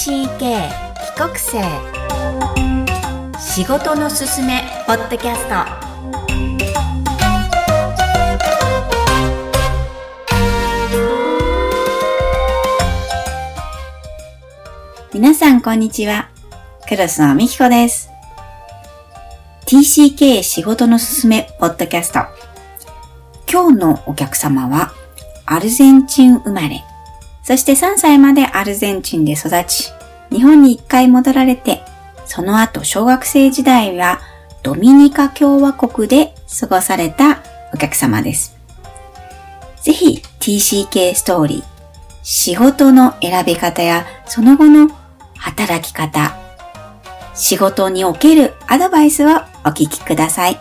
TCK 帰国生。仕事のすすめポッドキャスト。皆さんこんにちは。クロスのみきこです。TCK 仕事のすすめポッドキャスト。今日のお客様はアルゼンチン生まれ。そして3歳までアルゼンチンで育ち、日本に1回戻られて、その後小学生時代はドミニカ共和国で過ごされたお客様です。ぜひ TCK ストーリー、仕事の選び方やその後の働き方、仕事におけるアドバイスをお聞きください。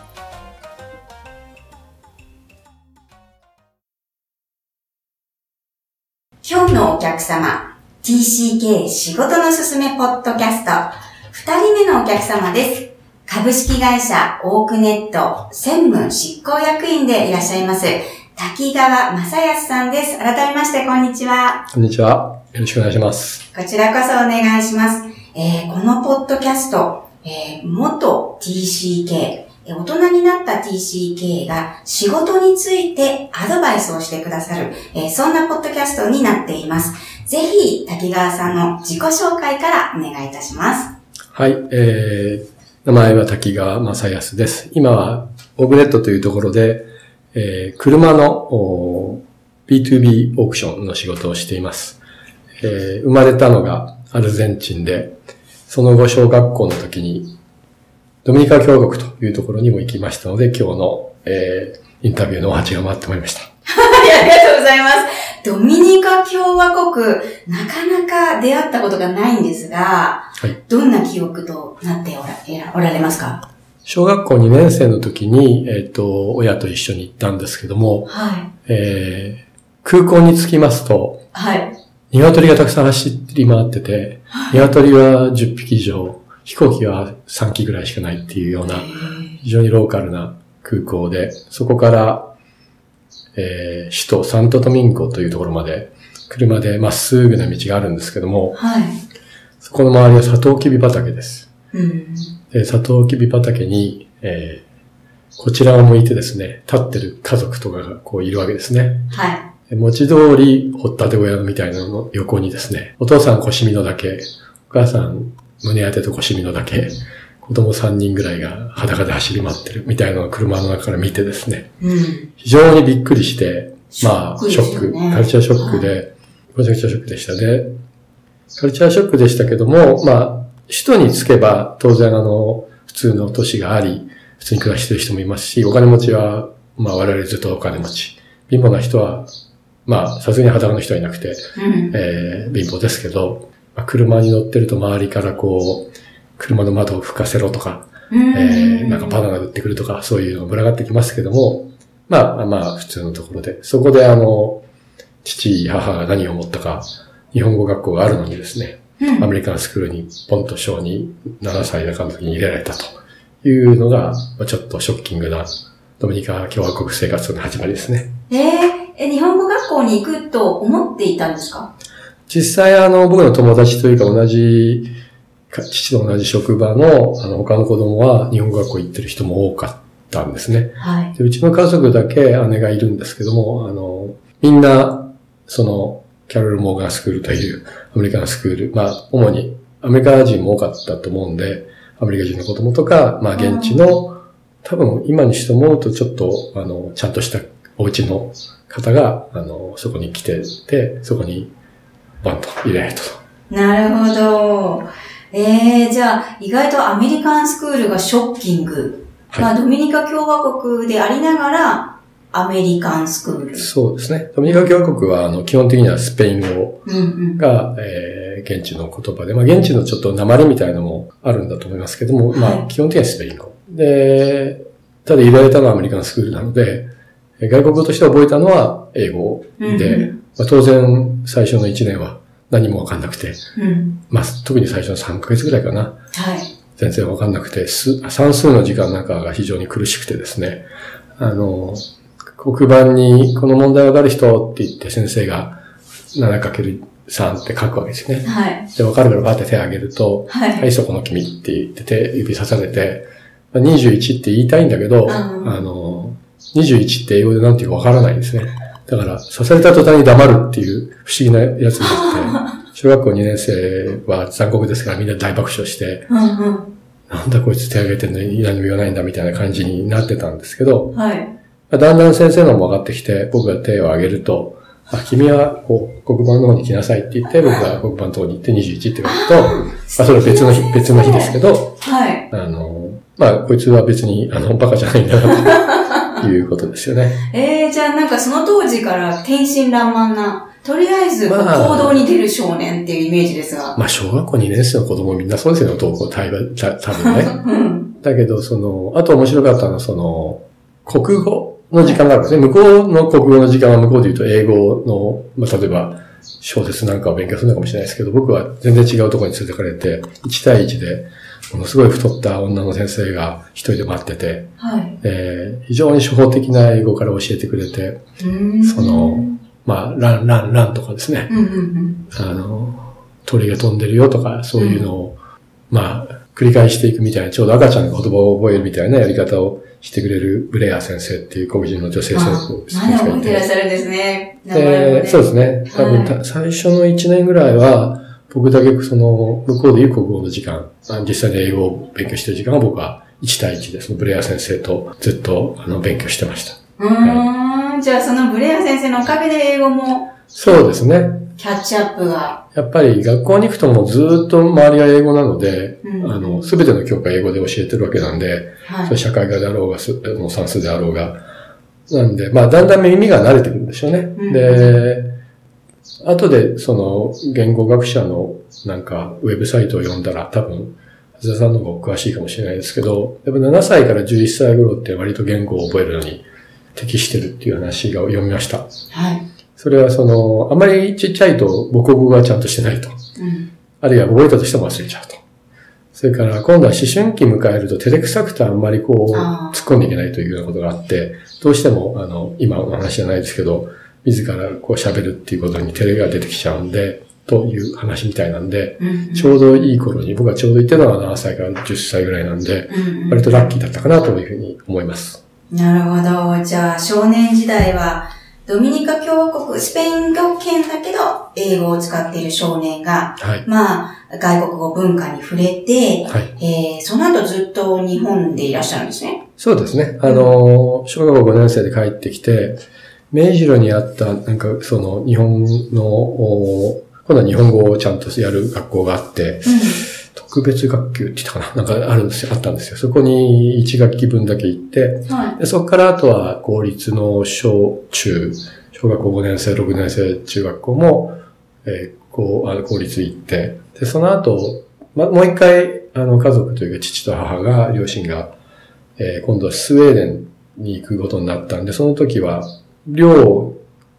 今日のお客様、TCK 仕事のすすめポッドキャスト、二人目のお客様です。株式会社オークネット専務執行役員でいらっしゃいます、滝川正康さんです。改めまして、こんにちは。こんにちは。よろしくお願いします。こちらこそお願いします。えーこのポッドキャスト、えー元 TCK、えー大人になった TCK が仕事についてアドバイスをしてくださる、えーそんなポッドキャストになっています。ぜひ、滝川さんの自己紹介からお願いいたします。はい、えー、名前は滝川正康です。今は、オーグネットというところで、えー、車のおー B2B オークションの仕事をしています。えー生まれたのがアルゼンチンで、その後小学校の時にドミニカ共和国というところにも行きましたので、今日の、えーインタビューのお鉢が回ってまいりました。はい、ありがとうございます。ドミニカ共和国、なかなか出会ったことがないんですが、はいどんな記憶となっておらおられますか？小学校2年生の時に、えっ、と、親と一緒に行ったんですけども、はい。えー空港に着きますと、はい。鶏がたくさん走り回ってて、鶏は10匹以上、飛行機は3機ぐらいしかないっていうような、非常にローカルな空港で、そこから、えー首都サントドミンゴというところまで、車でまっすぐな道があるんですけども、はい。そこの周りはサトウキビ畑です。うん。で、サトウキビ畑に、えーこちらを向いてですね、立ってる家族とかがこういるわけですね。はい。で文字通り、掘ったて小屋みたいなのの横にですね、お父さん腰身のだけ、お母さん胸当てと腰身のだけ、子供3人ぐらいが裸で走り回ってるみたいなのを車の中から見てですね、うん。非常にびっくりして、まあ、ショック、ねカルチャーショックで、めちゃくちゃショックでしたね。カルチャーショックでしたけども、まあ、首都に着けば当然あの、普通の都市があり、普通に暮らしてる人もいますし、お金持ちは、まあ我々ずっとお金持ち。貧乏な人は、まあ、さすがに裸の人はいなくて、うん。えー貧乏ですけど、まあ、車に乗ってると周りからこう、車の窓を吹かせろとか、うん。えーなんかバナナ売ってくるとか、そういうのが群がってきますけども、まあまあ普通のところで、そこであの、父、母が何を思ったか、日本語学校があるのにですね、うんアメリカンスクールにポンと小に7歳だかの時に入れられたというのが、まあちょっとショッキングなドミニカ共和国生活の始まりですね。えー、え、日本語学校に行くと思っていたんですか？実際あの、僕の友達というか同じ、か父と同じ職場のあの他の子供は日本語学校行ってる人も多かったんですね。はい。でうちの家族だけ姉がいるんですけども、あの、みんな、その、キャロル・モーガンスクールというアメリカンスクール、まあ、主にアメリカ人も多かったと思うんで、アメリカ人の子供とか、まあ、現地の、多分今にして思うとちょっと、あの、ちゃんとしたお家の方が、あの、そこに来てて、そこに、バンと入れられたと。なるほど。えー、じゃあ、意外とアメリカンスクールがショッキング。はいまあ、ドミニカ共和国でありながら、アメリカンスクール。そうですね。ドミニカ共和国は、あの、基本的にはスペイン語うんうん。が、えー現地の言葉で、まあ、現地のちょっと鉛みたいなのもあるんだと思いますけども、まはいあ、基本的にはスペイン語。で、ただ入れられたのはアメリカンスクールなので、えー外国語として覚えたのは英語で、うんうんまあ、当然最初の1年は何もわかんなくて、うん。まあ、特に最初の3ヶ月ぐらいかな。はい。全然わかんなくて、す算数の時間なんかが非常に苦しくてですね、あの、黒板にこの問題わかる人って言って先生が 7× さんって書くわけですよね。はい。で、わかるからバーって手を挙げると、はい。はい、そこの君って言って手指さされて、まあ21って言いたいんだけど、んあの、21って英語で何て言うかわからないんですね。だから、刺された途端に黙るっていう不思議なやつになって、小学校2年生は残酷ですからみんな大爆笑して、うんうん。なんだこいつ手挙げてんのに何も言わないんだみたいな感じになってたんですけど、はい。まあだんだん先生のも分かってきて、僕が手を挙げると、あ、君は、こう、黒板の方に来なさいって言って、僕が黒板の方に行って21って書くと、まあ、それは別の日、別の日ですけど、はい。あの、まあ、こいつは別に、あの、バカじゃないんだな、と いうことですよね。えー、じゃあなんかその当時から天真爛漫な、とりあえず行動に出る少年っていうイメージですが。まあ、小学校2年生の子供みんなそうですよね、登校、た多分ね。うん。だけど、その、あと面白かったのは、その、国語の時間があるんですね。向こうの国語の時間は向こうで言うと英語の、まあ、例えば、小説なんかを勉強するのかもしれないですけど、僕は全然違うところに連れてかれて、1対1で、ものすごい太った女の先生が一人で待ってて、はい。えー非常に初歩的な英語から教えてくれて、うーんその、まあ、ラン、ラン、ランとかですね。うんうんうん。あの、鳥が飛んでるよとか、そういうのを、まあ、繰り返していくみたいな、ちょうど赤ちゃんが言葉を覚えるみたいなやり方をしてくれるブレア先生っていう黒人の女性先あ生まだ覚えてらっしゃるんですね。ねで、そうですね。多分、はいた最初の1年ぐらいは、僕だけその、向こうで言う国語の時間、あ実際に英語を勉強してる時間は僕は1対1で、そのブレア先生とずっとあの勉強してました。うーん。じゃあそのブレア先生のおかげで英語もそうですね。キャッチアップが。やっぱり学校に行くともうずっと周りが英語なので、うんあの、すべての教科英語で教えてるわけなんで、はい。社会科であろうが、算数であろうが。なんで、まあ、だんだん耳が慣れてくるんでしょうね。んで、後で、その、言語学者の、なんか、ウェブサイトを読んだら、多分、橋田さんの方が詳しいかもしれないですけど、やっぱ7歳から11歳頃って割と言語を覚えるのに適してるっていう話が読みました。はい。それはその、あまりちっちゃいと母国語がちゃんとしてないと。うん。あるいは覚えたとしても忘れちゃうと。それから今度は思春期迎えると照れくさくてあんまりこう突っ込んでいけないというようなことがあって、どうしてもあの、今の話じゃないですけど、自らこう喋るっていうことに照れが出てきちゃうんで、という話みたいなんで、うん。ちょうどいい頃に、僕はちょうど言ってたのは7歳から10歳ぐらいなんで、うんうん割とラッキーだったかなというふうに思います。なるほど。じゃあ、少年時代は、ドミニカ共和国、スペイン語圏だけど、英語を使っている少年が、はい。まあ、外国語文化に触れて、はい。えー、その後ずっと日本でいらっしゃるんですね。そうですね。あの、小学校5年生で帰ってきて、明治路にあった、なんかその日本の、お今度は日本語をちゃんとやる学校があって、特別学級って言ったかな？なんかあるんですよ、あったんですよ。そこに1学期分だけ行って、うん。はい。でそこからあとは公立の小中、小学校5年生、6年生、中学校も、えーこうあ公立行って、で、その後、ま、もう一回、あの、家族というか父と母が、両親が、えー今度はスウェーデンに行くことになったんで、その時は、寮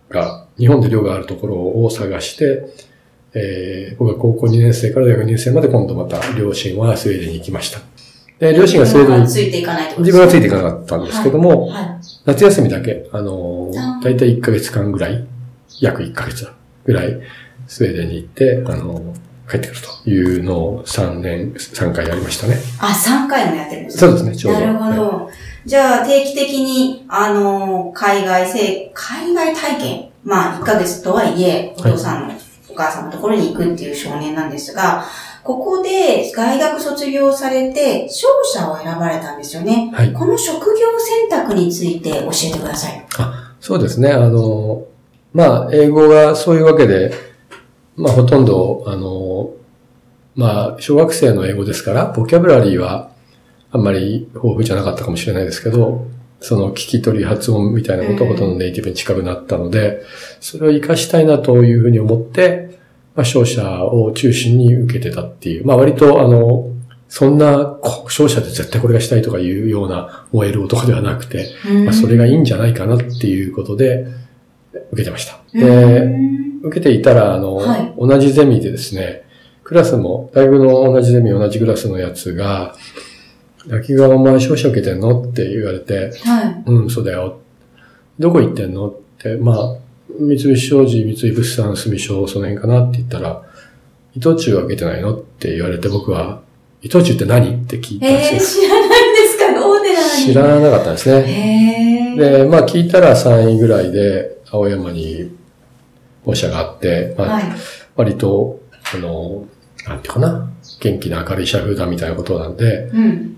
が、日本で寮があるところを探して、えー僕が高校2年生から大学2年生まで今度また両親はスウェーデンに行きました。で、両親がスウェーデンについていかない自分はついていかなかったんですけども、はい。夏休みだけ、あのだいたい1ヶ月間ぐらい、約1ヶ月ぐらい、スウェーデンに行って、あの、帰ってくるというのを3年、3回やりましたね。あ、3回もやってるんですそうですね、ちょうど。なるほはいど。じゃあ、定期的に、あの、海外生、海外体験、まあ、1ヶ月とはいえ、お父さんの、お母さんのところに行くっていう少年なんですが、ここで大学卒業されて、商社を選ばれたんですよね。はい。この職業選択について教えてください。そうですね、あの、まあ、英語がそういうわけで、まあ、ほとんど、あの、まあ、小学生の英語ですから、ボキャブラリーはあんまり豊富じゃなかったかもしれないですけど、その聞き取り発音みたいなことはほとんどネイティブに近くなったので、それを活かしたいなというふうに思って、まあ、商社を中心に受けてたっていう、まあ、割とあの、そんな、こ商社で絶対これがしたいとかいうような燃える男ではなくて、まあ、それがいいんじゃないかなっていうことで、受けてました。うで、ん。受けていたら、あの、はい。同じゼミでですね、クラスも、大学の同じゼミ、同じクラスのやつが、秋川お前商社受けてんの？って言われて、はい。うん、そうだよ。どこ行ってんの？って、まあ、三菱商事、三井物産、住商、その辺かなって言ったら、伊藤忠は受けてないの？って言われて僕は、伊藤忠って何？って聞いたんえー、ですよ。知らないんですか？大手なのに。知らなかったんですね。へー。で、まあ聞いたら3位ぐらいで、青山に本社があって、まあはい。割と、あの、なんていうかな、元気な明るい社風だみたいなことなんで、うん。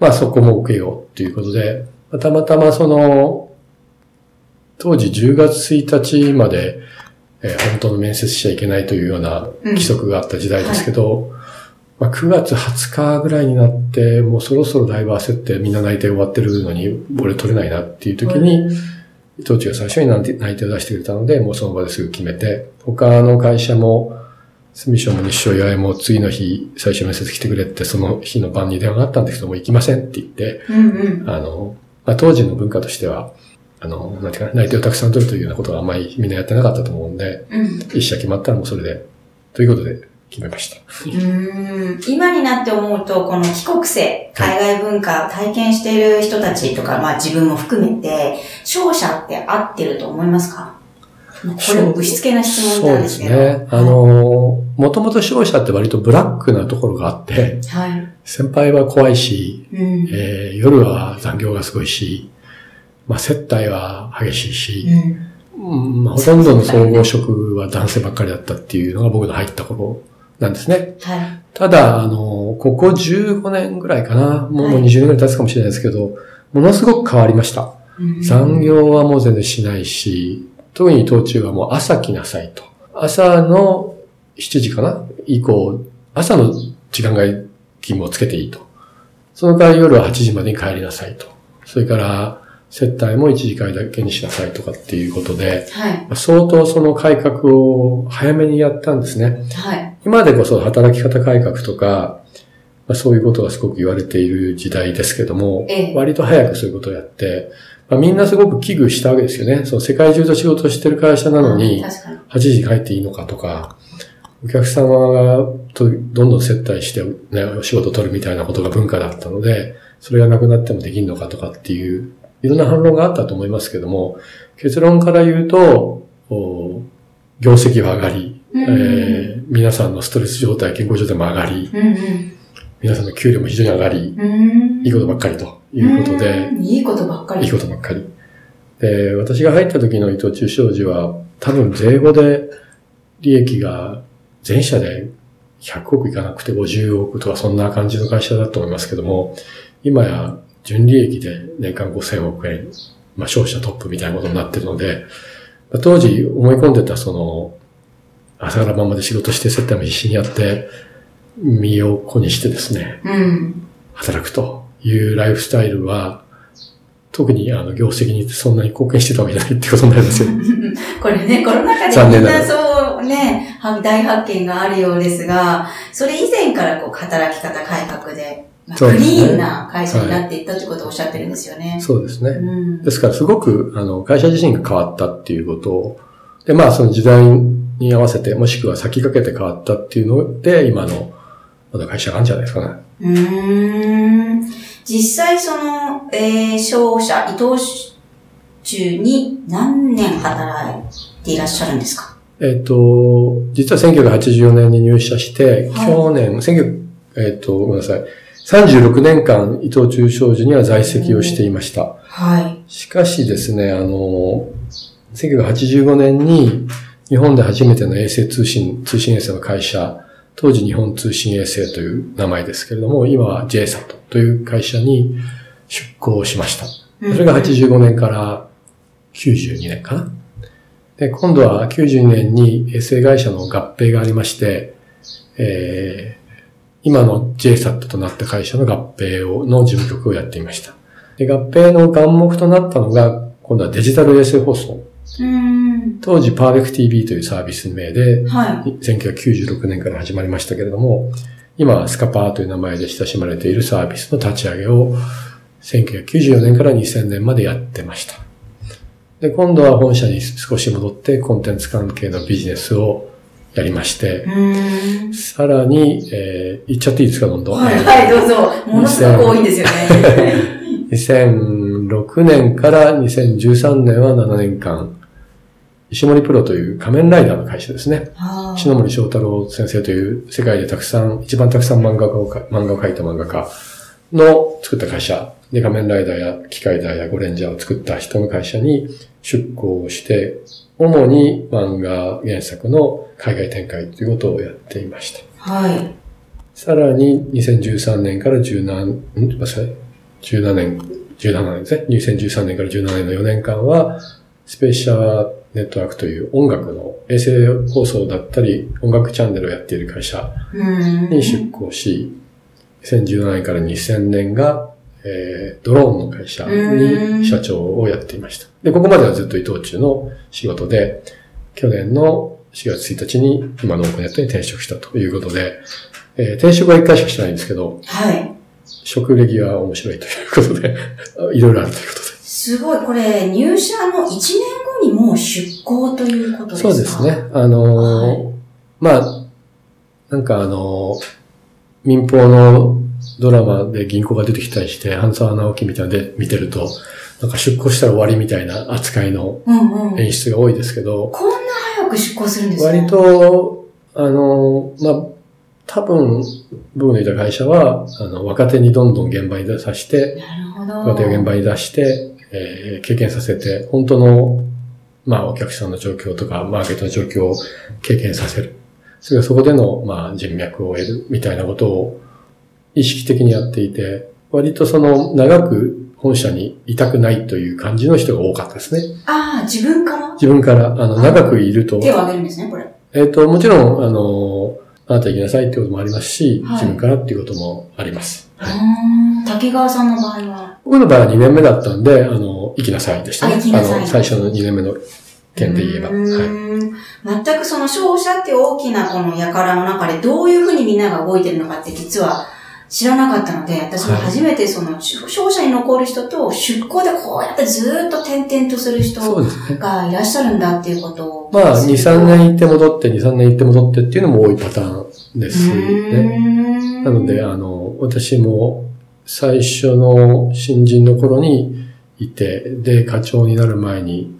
まあそこも受けようっていうことで、まあたまたまその、当時10月1日まで、えー本当の面接しちゃいけないというような規則があった時代ですけど、まあ9月20日ぐらいになって、もうそろそろだいぶ焦ってみんな内定終わってるのに、俺取れないなっていう時に、伊藤忠が最初に内定を出してくれたので、もうその場ですぐ決めて、他の会社も、住所も日照岩井も次の日、最初面接来てくれって、その日の晩に電話があったんですけども、行きませんって言って、うんうん。あの、まあ、当時の文化としては、あの、なんていうかな、内定をたくさん取るというようなことはあんまりみんなやってなかったと思うんで、うん。一社決まったらもうそれで、ということで決めました。うーん今になって思うと、この帰国生、海外文化を体験している人たちとか、まあ自分も含めて、勝者って合ってると思いますか？まあこれ、ぶしつけな質問そうですなんですけど。ね。あの、もともと商社って割とブラックなところがあって、はい。先輩は怖いし、うん。えー夜は残業がすごいし、まあ、接待は激しいし、うん。うんまあ、ほとんどの総合職は男性ばっかりだったっていうのが僕の入った頃なんですね。はい。ただ、あの、ここ15年ぐらいかな、もうはい20年ぐらい経つかもしれないですけど、ものすごく変わりました。うん残業はもう全然しないし、特に当中はもう朝来なさいと。朝の7時かな？以降、朝の時間外勤務をつけていいと。その代わり夜は8時までに帰りなさいと。それから、接待も1時間だけにしなさいとかっていうことで、はい。相当その改革を早めにやったんですね。はい。今でこそ働き方改革とか、まあ、そういうことがすごく言われている時代ですけども、ええ割と早くそういうことをやって、まあ、みんなすごく危惧したわけですよね。その世界中と仕事をしてる会社なのに、確かに。8時に帰っていいのかとか、お客様がとどんどん接待して、ね、お仕事を取るみたいなことが文化だったので、それがなくなってもできるのかとかっていう、いろんな反論があったと思いますけども、結論から言うと、お業績は上がり、うんえー皆さんのストレス状態、健康状態も上がり、うんうん。皆さんの給料も非常に上がり、うーん。いいことばっかりということで、うんいいことばっかり。いいことばっかり。で、私が入った時の伊藤忠商事は、多分税後で利益が全社で100億いかなくて50億とかそんな感じの会社だと思いますけども、今や純利益で年間5000億円、まあ商社トップみたいなことになってるので、まあ当時思い込んでたその、朝から晩まで仕事して接待も必死にやって、身を粉にしてですね、うん。働くというライフスタイルは、特にあの業績にそんなに貢献してたわけじゃないってことになりますよ。これね、コロナ禍でみんな残念ながらそうね、は大発見があるようですが、それ以前からこう働き方改革で、まあクリーンな会社になっていったってことをおっしゃってるんですよね。そうですね。うん。ですからすごくあの会社自身が変わったっていうことを、で、まあその時代に合わせて、もしくは先駆けて変わったっていうので、今のまだ会社があるんじゃないですかね。うーん。実際その、えー、商社、伊藤忠に何年働いていらっしゃるんですか？えっ、と、実は1984年に入社して、はい去年、19えっ、と、ごめんなさい。36年間、伊藤忠商事には在籍をしていました。はい。しかしですね、あの、1985年に日本で初めての衛星通信、通信衛星の会社、当時日本通信衛星という名前ですけれども、今は JSAT という会社に出向しました。それが85年から92年かな。で、今度は92年に衛星会社の合併がありまして、えー今の JSAT となった会社の合併を、の事務局をやっていました。で、合併の眼目となったのが、今度はデジタル衛星放送。当時、パーフェクト TV というサービス名で、はい。1996年から始まりましたけれども、今はスカパーという名前で親しまれているサービスの立ち上げを、1994年から2000年までやってました。で、今度は本社に少し戻ってコンテンツ関係のビジネスをやりまして。さらに、えー言っちゃっていいですか、どんどん。はい、はい、どうぞ。ものすごく多いんですよね。2006年から2013年は7年間、石森プロという仮面ライダーの会社ですね。はあ篠森章太郎先生という世界でたくさん、一番たくさん漫画家をか、漫画を描いた漫画家の作った会社で仮面ライダーや機械ダーやゴレンジャーを作った人の会社に出向して、主に漫画原作の海外展開ということをやっていました。はい。さらに2013年から17、ん？ごめんなさい。17年、17年ですね。2013年から17年の4年間は、スペーシャーネットワークという音楽の衛星放送だったり、音楽チャンネルをやっている会社うん。に出向し、2017年から2000年が、えードローンの会社に社長をやっていました。で、ここまではずっと伊藤忠の仕事で、去年の4月1日に今のオープンネットに転職したということで、えー転職は1回しかしてないんですけど、はい。職歴は面白いということで、いろいろあるということで。すごい。これ、入社の1年後にもう出向ということですか？そうですね。。あのーまあ、なんかあのー民放のドラマで銀行が出てきたりして、半沢直樹みたいなので見てると、なんか出向したら終わりみたいな扱いのうんうん。演出が多いですけど、こんな早く出向するんですね。割と、あのーまあ、多分、僕のいた会社は、あの、若手にどんどん現場に出させて、なるほど。若手を現場に出して、えー経験させて、本当の、まあ、お客さんの状況とか、マーケットの状況を経験させる。それからそこでの、まあ、人脈を得るみたいなことを意識的にやっていて、割とその、長く本社にいたくないという感じの人が多かったですね。ああ、自分から？自分から、あの、長くいると、手を挙げるんですね、これ。えっ、と、もちろん、あの、あなた行きなさいってこともありますし、はい自分からっていうこともあります。うーん。滝川さんの場合は？僕の場合は2年目だったんで、あの、行きなさいでしたね。あ行きなさいの、最初の2年目の件で言えば。うはい。全くその商社って大きなこの輩の中でどういうふうにみんなが動いてるのかって実は知らなかったので、私も初めてその商社に残る人と出向でこうやってずーっと転々とする人。がいらっしゃるんだっていうことを。まあ、2、3年行って戻って、2、3年行って戻ってっていうのも多いパターンですね。んなので、あの、私も最初の新人の頃にいて、で、課長になる前に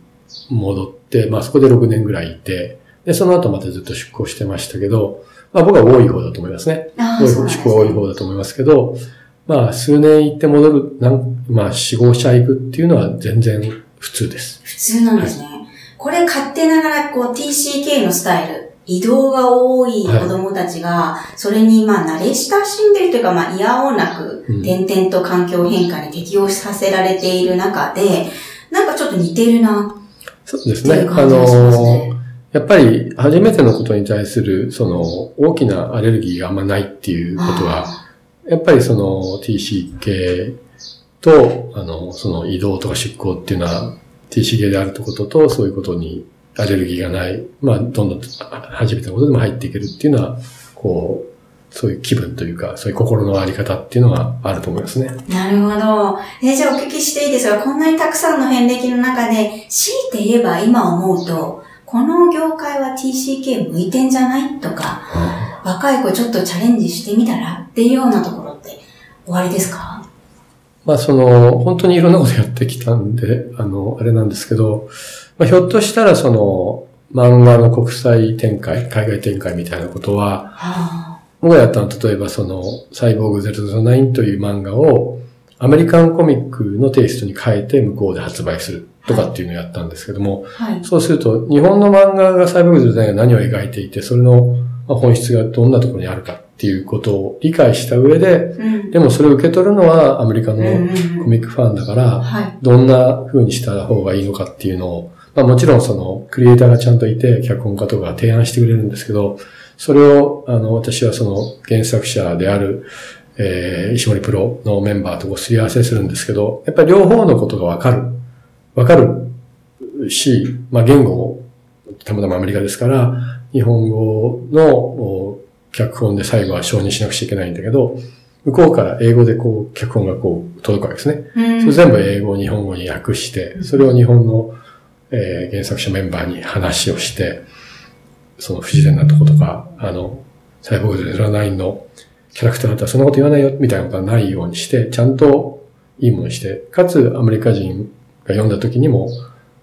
戻って、まあそこで6年ぐらいいて、で、その後またずっと出向してましたけど、まあ僕は多い方だと思いますね。多い方、あーそうなんです出向は多い方だと思いますけど、まあ数年行って戻る、なんまあ4、5社行くっていうのは全然普通です。普通なんですね。これ勝手ながらこう TCK のスタイル、移動が多い子供たちが、それにまあ慣れ親しんでるというか、まあ嫌おなくうん、点々と環境変化に適応させられている中で、なんかちょっと似てるなそうですね。あのね。やっぱり初めてのことに対する、その大きなアレルギーがあんまないっていうことは、あやっぱりその TCK と、あの、その移動とか出向っていうのは TCK であるってことと、そういうことにアレルギーがない、まあ、どんどんあ初めてのことでも入っていけるっていうのは、こう、そういう気分というか、そういう心のあり方っていうのがあると思いますね。ーなるほど。えーじゃあお聞きしていいですかこんなにたくさんの遍歴の中で、強いて言えば今思うと、この業界は TCK 向いてんじゃない？とか、若い子ちょっとチャレンジしてみたらっていうようなところって終わりですか？まあその、本当にいろんなことやってきたんで、あの、あれなんですけど、まあ、ひょっとしたらその、漫画の国際展開、海外展開みたいなことは、は僕がやったのは例えばその、サイボーグ009という漫画を、アメリカンコミックのテイストに変えて向こうで発売するとかっていうのをやったんですけども、あ、はい。そうすると、日本の漫画がサイボーグ009が何を描いていて、それのまあ本質がどんなところにあるかっていうことを理解した上で、うん。でもそれを受け取るのはアメリカのコミックファンだから、はい。どんな風にした方がいいのかっていうのを、まあもちろんそのクリエイターがちゃんといて、脚本家とかが提案してくれるんですけど、それを、あの、私はその原作者である、えー、石森プロのメンバーとこうすり合わせするんですけど、やっぱり両方のことがわかる。わかるし、まあ言語も、たまたまアメリカですから、日本語のお脚本で最後は承認しなくちゃいけないんだけど、向こうから英語でこう、脚本がこう、届くわけですね。うんそれ全部英語、日本語に訳して、それを日本の、えー原作者メンバーに話をして、その不自然なとことか、あの、サイボーグ09のキャラクターだったらそんなこと言わないよ、みたいなことはないようにして、ちゃんといいものにして、かつアメリカ人が読んだ時にも、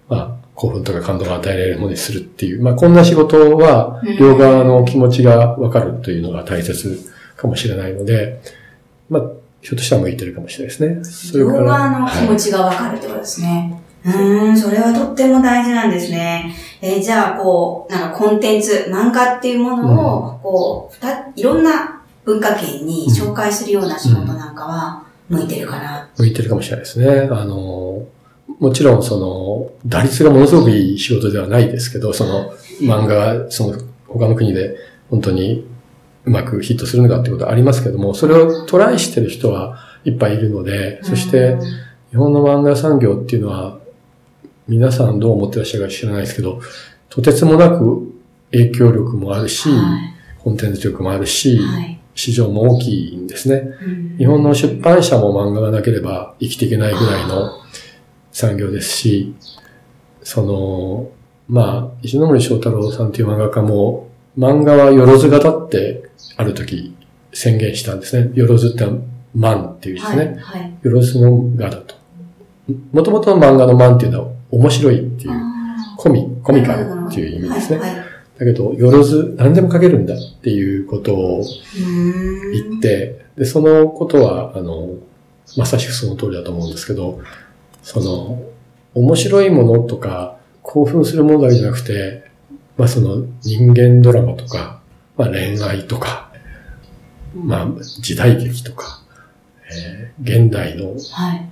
まあ、興奮とか感動が与えられるものにするっていう、まあこんな仕事はうん両側の気持ちがわかるというのが大切かもしれないので、まあひょっとしたら向いてるかもしれないですね。両側の気持ちがわかるってことですね。うーん、それはとっても大事なんですね。えーじゃあ、こう、なんかコンテンツ、漫画っていうものを、こう、ふた、いろんな文化圏に紹介するような仕事なんかは、向いてるかな。向いてるかもしれないですね。あの、もちろんその、打率がものすごくいい仕事ではないですけど、その漫画がその他の国で本当にうまくヒットするのかってことはありますけども、それをトライしてる人はいっぱいいるので、そしてうん日本の漫画産業っていうのは、皆さんどう思ってらっしゃるか知らないですけど、とてつもなく影響力もあるし、はいコンテンツ力もあるし、はい市場も大きいんですね。うん日本の出版社も漫画がなければ生きていけないぐらいの産業ですし、その、まあ、石ノ森章太郎さんという漫画家も、漫画はよろず型ってある時宣言したんですね。よろずって万っていうですね。はい。はい。よろずの画だと。もともとの漫画の万っていうのは面白いっていう、あコミ、コミカルっていう意味ですね。はい。はいだけど、よろず、何でも書けるんだっていうことを言って、で、そのことは、あの、まさしくその通りだと思うんですけど、その、面白いものとか、興奮するものだけじゃなくて、まあその人間ドラマとか、まあ恋愛とか、まあ時代劇とか、えー現代のはい。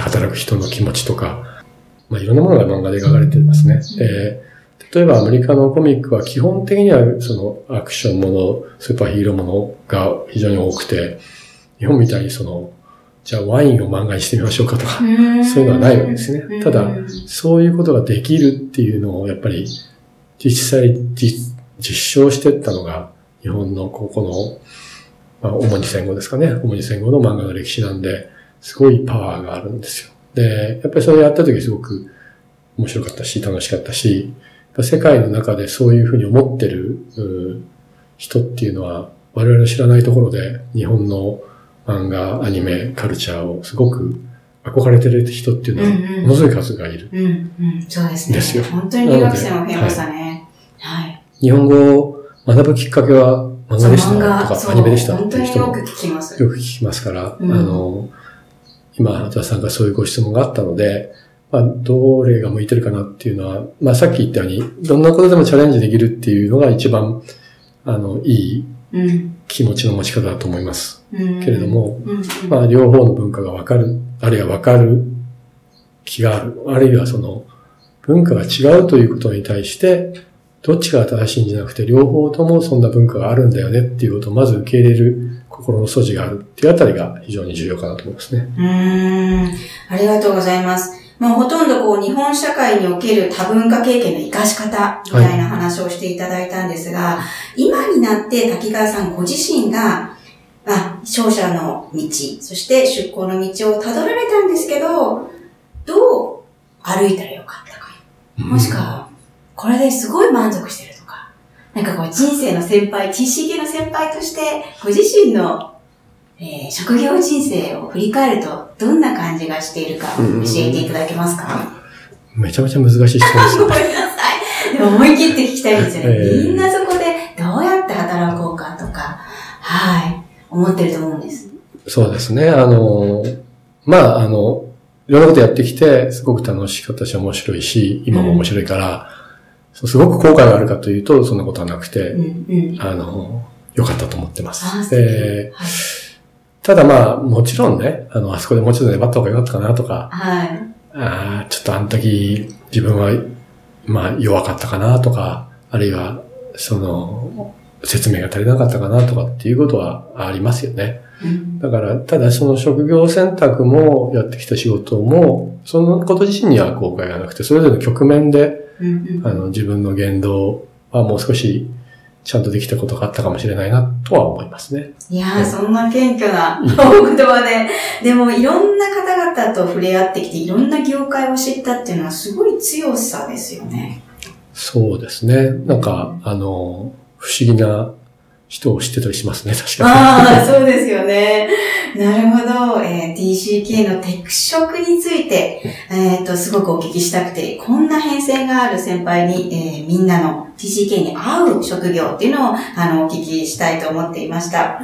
働く人の気持ちとか、まあいろんなものが漫画で描かれてますね。で例えばアメリカのコミックは基本的にはそのアクションもの、スーパーヒーローものが非常に多くて、日本みたいにその、じゃあワインを漫画にしてみましょうかとか、そういうのはないわけですね。ただ、そういうことができるっていうのをやっぱり実際実実証していったのが日本のここの、まあ、主に戦後ですかね。主に戦後の漫画の歴史なんで、すごいパワーがあるんですよ。で、やっぱりそれやった時すごく面白かったし、楽しかったし、世界の中でそういうふうに思ってるう人っていうのは我々の知らないところで日本の漫画、アニメ、カルチャーをすごく憧れてる人っていうのはものすごい数がいる。うん、うん、そうですね。ですよ本当に留学生も増えましたね。はい。日本語を学ぶきっかけは漫画でしたとかアニメでしたっ本ていう人もよく聞きます。よく聞きますから、うんあの、今、花田さんがそういうご質問があったので、まあ、どれが向いてるかなっていうのは、まあ、さっき言ったように、どんなことでもチャレンジできるっていうのが一番、あの、いいうん。気持ちの持ち方だと思います。うんけれども、うん、うんまあ、両方の文化がわかる、あるいはわかる気がある、あるいはその、文化が違うということに対して、どっちが正しいんじゃなくて、両方ともそんな文化があるんだよねっていうことをまず受け入れる心の素地があるっていうあたりが非常に重要かなと思いますね。うーん。ありがとうございます。まあ、ほとんどこう、日本社会における多文化経験の活かし方みたいな話をしていただいたんですが、今になって滝川さんご自身が、まあ、勝者の道、そして出向の道をたどられたんですけど、どう歩いたらよかったか。もしくは、これですごい満足してるとか、なんかこう人生の先輩、知識の先輩として、ご自身の、えー職業人生を振り返ると、どんな感じがしているか教えていただけますか、めちゃめちゃ難しい質問ですご。めんなさい。でも思い切って聞きたいんですよね。えーみんなそこでどうやって働こうかとか、はい、思ってると思うんです。そうですね。あの、まあ、あの、いろんなことやってきて、すごく楽しかったし面白いし、今も面白いから、そうすごく後悔があるかというと、そんなことはなくて、うん、うん。あの、良かったと思ってます。素敵ではい。ただまあ、もちろんね、あの、あそこでもうちょっと粘った方が良かったかなとか、はい。あーちょっとあの時自分は、まあ、弱かったかなとか、あるいは、その、説明が足りなかったかなとかっていうことはありますよね。うんだから、ただその職業選択もやってきた仕事も、そのこと自身には後悔がなくて、それぞれの局面で、うんうんあの、自分の言動はもう少しちゃんとできたことがあったかもしれないなとは思いますね。いやー、そんな謙虚なお言葉で。でも、いろんな方々と触れ合ってきて、いろんな業界を知ったっていうのはすごい強さですよね。そうですね。なんか、あの、不思議な人を知ってたりしますね、確かに。ああ、そうですよね。なるほど。えー TCK のテク職について、えっ、と、すごくお聞きしたくて、こんな変遷がある先輩に、えーみんなの TCK に合う職業っていうのを、あの、お聞きしたいと思っていました。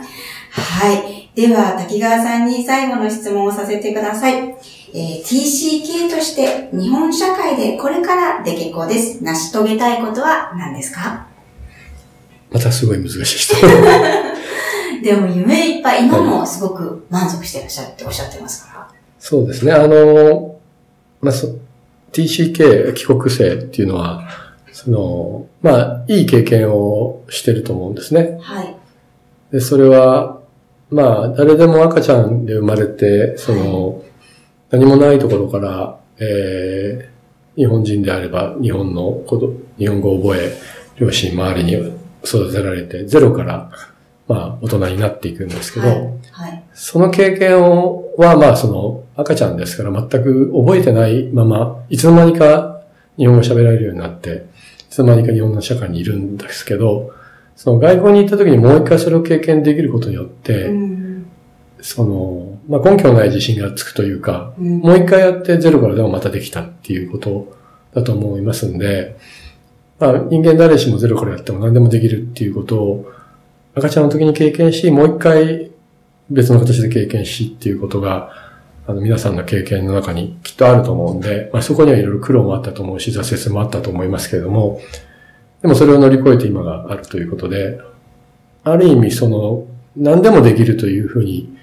はい。では、滝川さんに最後の質問をさせてください。えー TCK として日本社会でこれからで結構です。成し遂げたいことは何ですか？またすごい難しい人。でも夢いっぱい、今もすごく満足してらっしゃるっておっしゃってますから。そうですね。あの、まあ、そ TCK 帰国生っていうのは、その、まあ、いい経験をしてると思うんですね。はい。で、それは、まあ、誰でも赤ちゃんで生まれて、その、何もないところから、えー日本人であれば、日本のこと、日本語を覚え、両親周りに育てられて、ゼロから、まあ、大人になっていくんですけど、はい。はい。その経験を、は、まあ、その、赤ちゃんですから全く覚えてないまま、いつの間にか日本語喋られるようになって、いつの間にか日本の社会にいるんですけど、その外国に行った時にもう一回それを経験できることによって、うん。その、まあ、根拠のない自信がつくというか、うんもう一回やってゼロからでもまたできたっていうことだと思いますんで、まあ、人間誰しもゼロからやっても何でもできるっていうことを赤ちゃんの時に経験し、もう一回別の形で経験しっていうことが、あの皆さんの経験の中にきっとあると思うんで、まあ、そこにはいろいろ苦労もあったと思うし、挫折もあったと思いますけれども、でもそれを乗り越えて今があるということで、ある意味その、何でもできるというふうに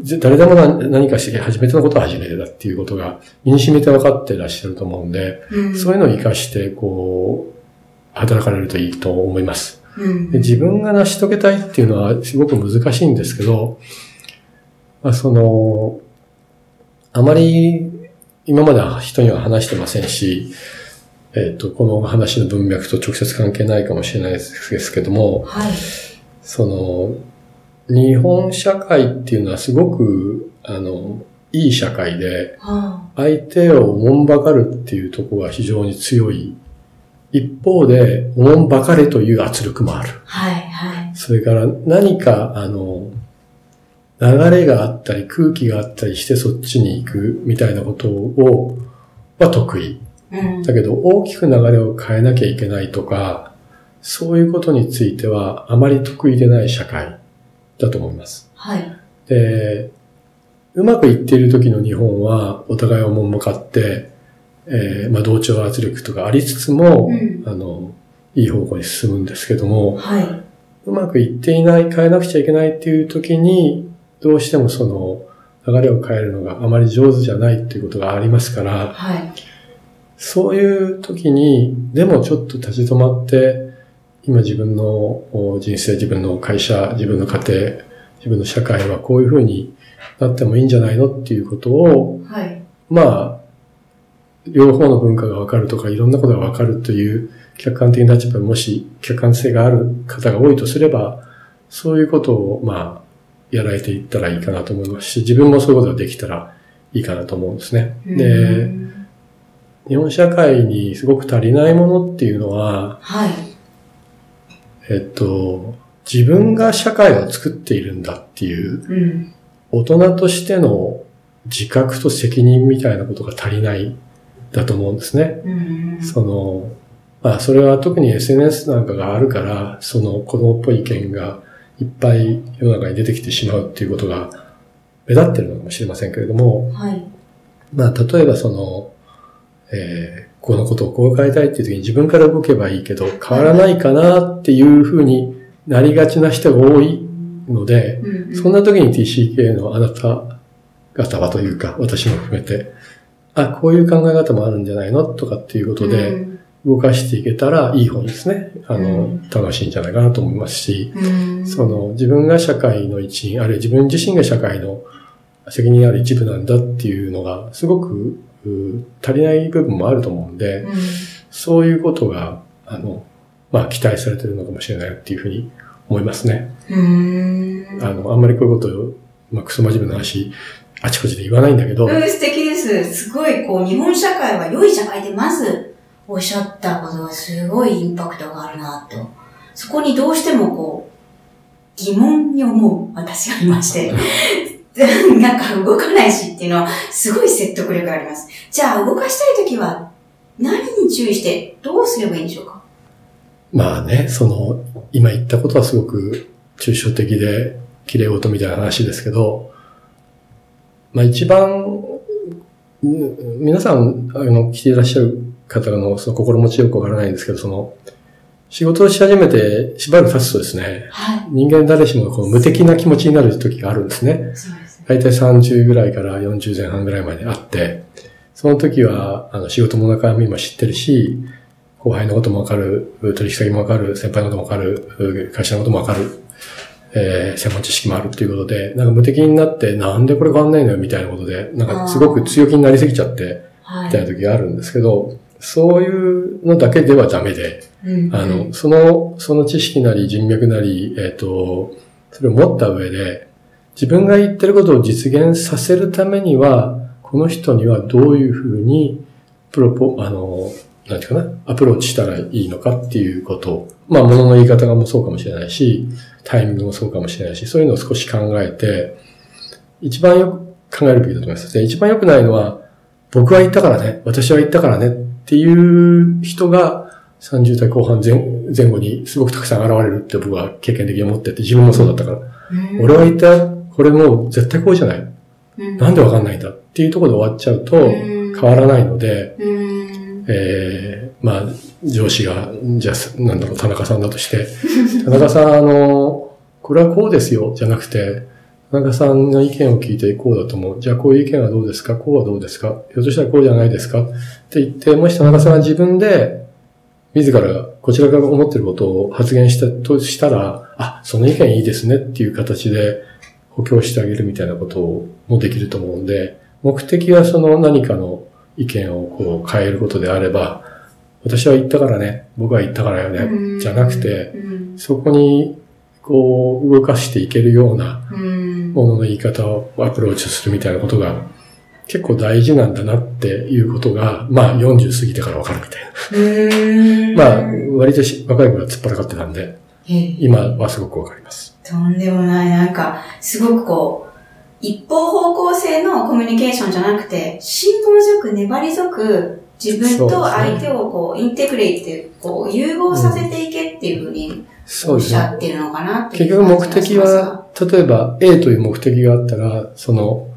ぜ誰でも何何かして初めてのことは初めてだっていうことが身に染みて分かってらっしゃると思うんで、うんそういうのを活かして、こう、働かれるといいと思います。うんで自分が成し遂げたいっていうのはすごく難しいんですけど、まあ、その、あまり今までは人には話してませんし、えっ、と、この話の文脈と直接関係ないかもしれないですけども、はい。その、日本社会っていうのはすごく、あの、いい社会で、は相手をおもんばかるっていうところが非常に強い。一方で、おもんばかれという圧力もある。あ。はい。はい。それから何か、あの、流れがあったり空気があったりしてそっちに行くみたいなことを、は得意。うん。だけど大きく流れを変えなきゃいけないとか、そういうことについてはあまり得意でない社会だと思います。はい。で、うまくいっている時の日本はお互いをもんばかって、えーまあ同調圧力とかありつつも、うんあの、いい方向に進むんですけども、はい。うまくいっていない、変えなくちゃいけないっていう時に、どうしてもその流れを変えるのがあまり上手じゃないっていうことがありますから、はい。そういう時に、でもちょっと立ち止まって、今自分のお人生、自分の会社、自分の家庭、自分の社会はこういう風になってもいいんじゃないのっていうことを、はい。まあ、両方の文化がわかるとか、いろんなことがわかるという客観的な立場にもし客観性がある方が多いとすれば、そういうことを、まあ、やられていったらいいかなと思いますし、自分もそういうことができたらいいかなと思うんですね。うで、ん日本社会にすごく足りないものっていうのは、はい。えっと、自分が社会を作っているんだっていう、うん。大人としての自覚と責任みたいなことが足りないだと思うんですね。うん。その、まあそれは特に SNS なんかがあるから、その子供っぽい意見がいっぱい世の中に出てきてしまうっていうことが目立ってるのかもしれませんけれども、はい。まあ例えばその、えーこのことをこう変えたいっていう時に自分から動けばいいけど変わらないかなっていうふうになりがちな人が多いので、うんそんな時に TCK のあなた方はというか、私も含めて、あ、こういう考え方もあるんじゃないの？とかっていうことで、うん。動かしていけたらいい方にですね、あの、うん。楽しいんじゃないかなと思いますし、うん。その自分が社会の一員、あるいは自分自身が社会の責任ある一部なんだっていうのが、すごくう足りない部分もあると思うんで、うん。そういうことが、あの、まあ期待されてるのかもしれないっていうふうに思いますね。うん。あの、あんまりこういうことを、まあクソ真面目な話、あちこちで言わないんだけど、うん、素敵です。すごい、こう、日本社会は良い社会でまずおっしゃったことがすごいインパクトがあるなと。そこにどうしてもこう、疑問に思う私がいまして。なんか動かないしっていうのは、すごい説得力があります。じゃあ、動かしたいときは、何に注意して、どうすればいいんでしょうか？まあね、その、今言ったことはすごく抽象的で、綺麗事みたいな話ですけど、まあ一番、うん皆さん、あの、来ていらっしゃる方のその心持ちよくわからないんですけど、その、仕事をし始めてしばらく経つとですね、はい。人間誰しもこう無敵な気持ちになる時があるんですね。そうですね。大体30ぐらいから40前半ぐらいまであって、その時は、あの、仕事も中身も知ってるし、後輩のこともわかる、取引先もわかる、先輩のこともわかる、会社のこともわかる、えー専門知識もあるっていうことで、なんか無敵になって、なんでこれ変わんないのよみたいなことで、なんかすごく強気になりすぎちゃって、はみたいな時があるんですけど、そういうのだけではダメで、うんあの、その、その知識なり人脈なり、えっ、と、それを持った上で、自分が言ってることを実現させるためには、この人にはどういうふうに、プロポ、あの、なんていうかな、アプローチしたらいいのかっていうことを、まあ、物の言い方がもそうかもしれないし、タイミングもそうかもしれないし、そういうのを少し考えて、一番よく考えるべきだと思います。で、一番良くないのは、僕は言ったからね、私は言ったからねっていう人が30代後半前前後にすごくたくさん現れるって僕は経験的に思ってて、自分もそうだったから。うん俺は言った、これもう絶対こうじゃない。うんなんでわかんないんだっていうところで終わっちゃうとうん変わらないので、うんえー、まあ、上司が、じゃあ、なんだろう、田中さんだとして、田中さん、あの、これはこうですよ、じゃなくて、田中さんの意見を聞いてこうだと思う。じゃあこういう意見はどうですか？こうはどうですか？ひょっとしたらこうじゃないですか？って言って、もし田中さんが自分で、自ら、こちらが思ってることを発言したとしたら、あ、その意見いいですねっていう形で補強してあげるみたいなこともできると思うんで、目的はその何かの意見をこう変えることであれば、私は言ったからね、僕は言ったからよね、じゃなくて、うん。そこにこう動かしていけるようなうん。ものの言い方をアプローチするみたいなことが結構大事なんだなっていうことが、まあ40過ぎてからわかるみたいな。うん。まあ割とし若い頃は突っ張らかってたんで、ええ。今はすごくわかります。とんでもない、なんか、すごくこう、一方方向性のコミュニケーションじゃなくて、辛抱強く粘り強く、自分と相手をこう、インテグレイって、こう、融合させていけっていうふうにおっし。ゃってるのかなっていう結局目的は、例えば A という目的があったら、その、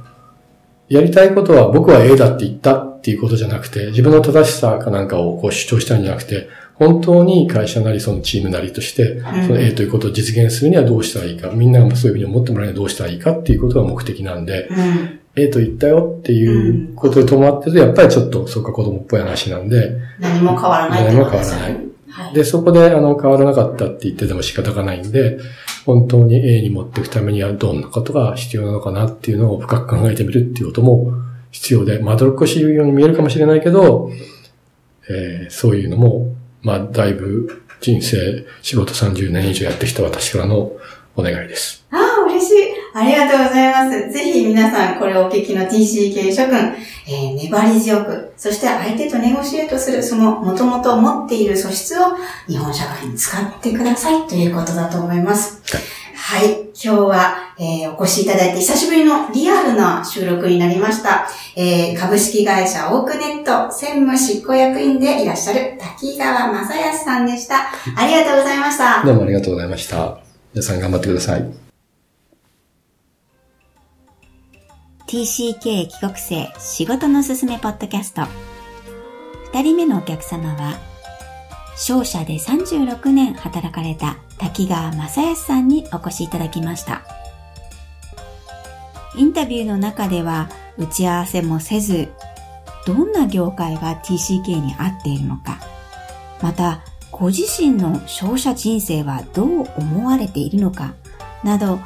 やりたいことは僕は A だって言ったっていうことじゃなくて、自分の正しさかなんかをこう主張したんじゃなくて、本当に会社なりそのチームなりとして、その A ということを実現するにはどうしたらいいか、みんながそういうふうに思ってもらうにはどうしたらいいかっていうことが目的なんで、うん。A と言ったよっていうことで止まってると、やっぱりちょっとそっか子供っぽい話なんで、何も変わらない何も変わらね。はい。で、そこで、あの、変わらなかったって言ってても仕方がないんで、本当に A に持っていくためにはどんなことが必要なのかなっていうのを深く考えてみるっていうことも必要で、まどろっこしいように見えるかもしれないけど、えーそういうのも、まあ、だいぶ人生、仕事30年以上やってきた私からのお願いです。ああ、嬉しい。ありがとうございます。ぜひ皆さん、これをお聞きの TCK 諸君、えー粘り強く、そして相手とネゴシエートする、その元々持っている素質を日本社会に使ってくださいということだと思います。はい。今日は、えーお越しいただいて久しぶりのリアルな収録になりました。えー株式会社オークネット専務執行役員でいらっしゃる滝川正康さんでした。ありがとうございました。どうもありがとうございました。皆さん頑張ってください。TCK 帰国生仕事のすすめポッドキャスト。二人目のお客様は、商社で36年働かれた滝川正康さんにお越しいただきました。インタビューの中では打ち合わせもせず、どんな業界が TCK に合っているのか、また、ご自身の商社人生はどう思われているのか、など、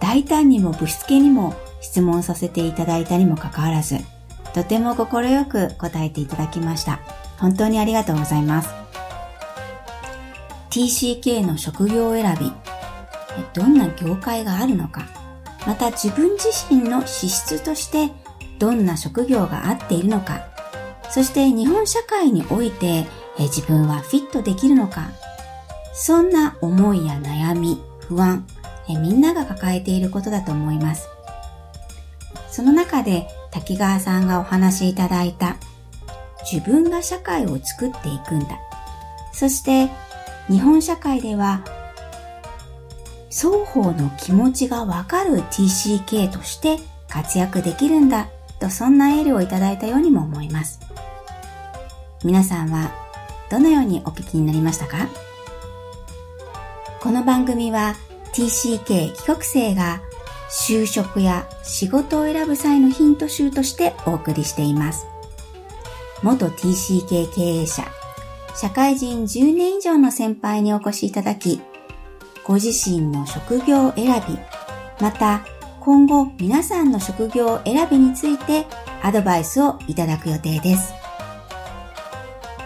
大胆にもぶしつけにも質問させていただいたにもかかわらず、とても快く答えていただきました。本当にありがとうございます。TCK の職業選び、どんな業界があるのか、また自分自身の資質としてどんな職業が合っているのか、そして日本社会において自分はフィットできるのか、そんな思いや悩み、不安、みんなが抱えていることだと思います。その中で滝川さんがお話しいただいた自分が社会を作っていくんだ。そして日本社会では双方の気持ちがわかる TCK として活躍できるんだとそんなエールをいただいたようにも思います。皆さんはどのようにお聞きになりましたか？この番組は TCK 帰国生が就職や仕事を選ぶ際のヒント集としてお送りしています。元 TCK 経営者、社会人10年以上の先輩にお越しいただき、ご自身の職業選び、また今後皆さんの職業選びについてアドバイスをいただく予定です。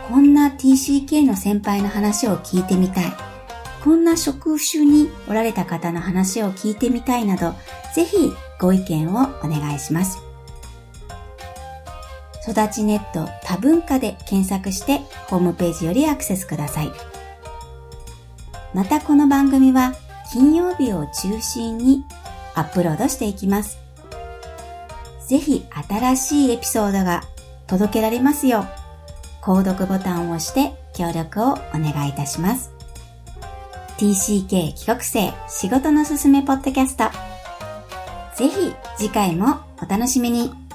こんな TCK の先輩の話を聞いてみたい。こんな職種におられた方の話を聞いてみたいなど、ぜひご意見をお願いします。育ちネット多文化で検索してホームページよりアクセスください。またこの番組は金曜日を中心にアップロードしていきます。ぜひ新しいエピソードが届けられますよう購読ボタンを押して協力をお願いいたします。TCK 帰国生仕事のすすめポッドキャスト。ぜひ次回もお楽しみに。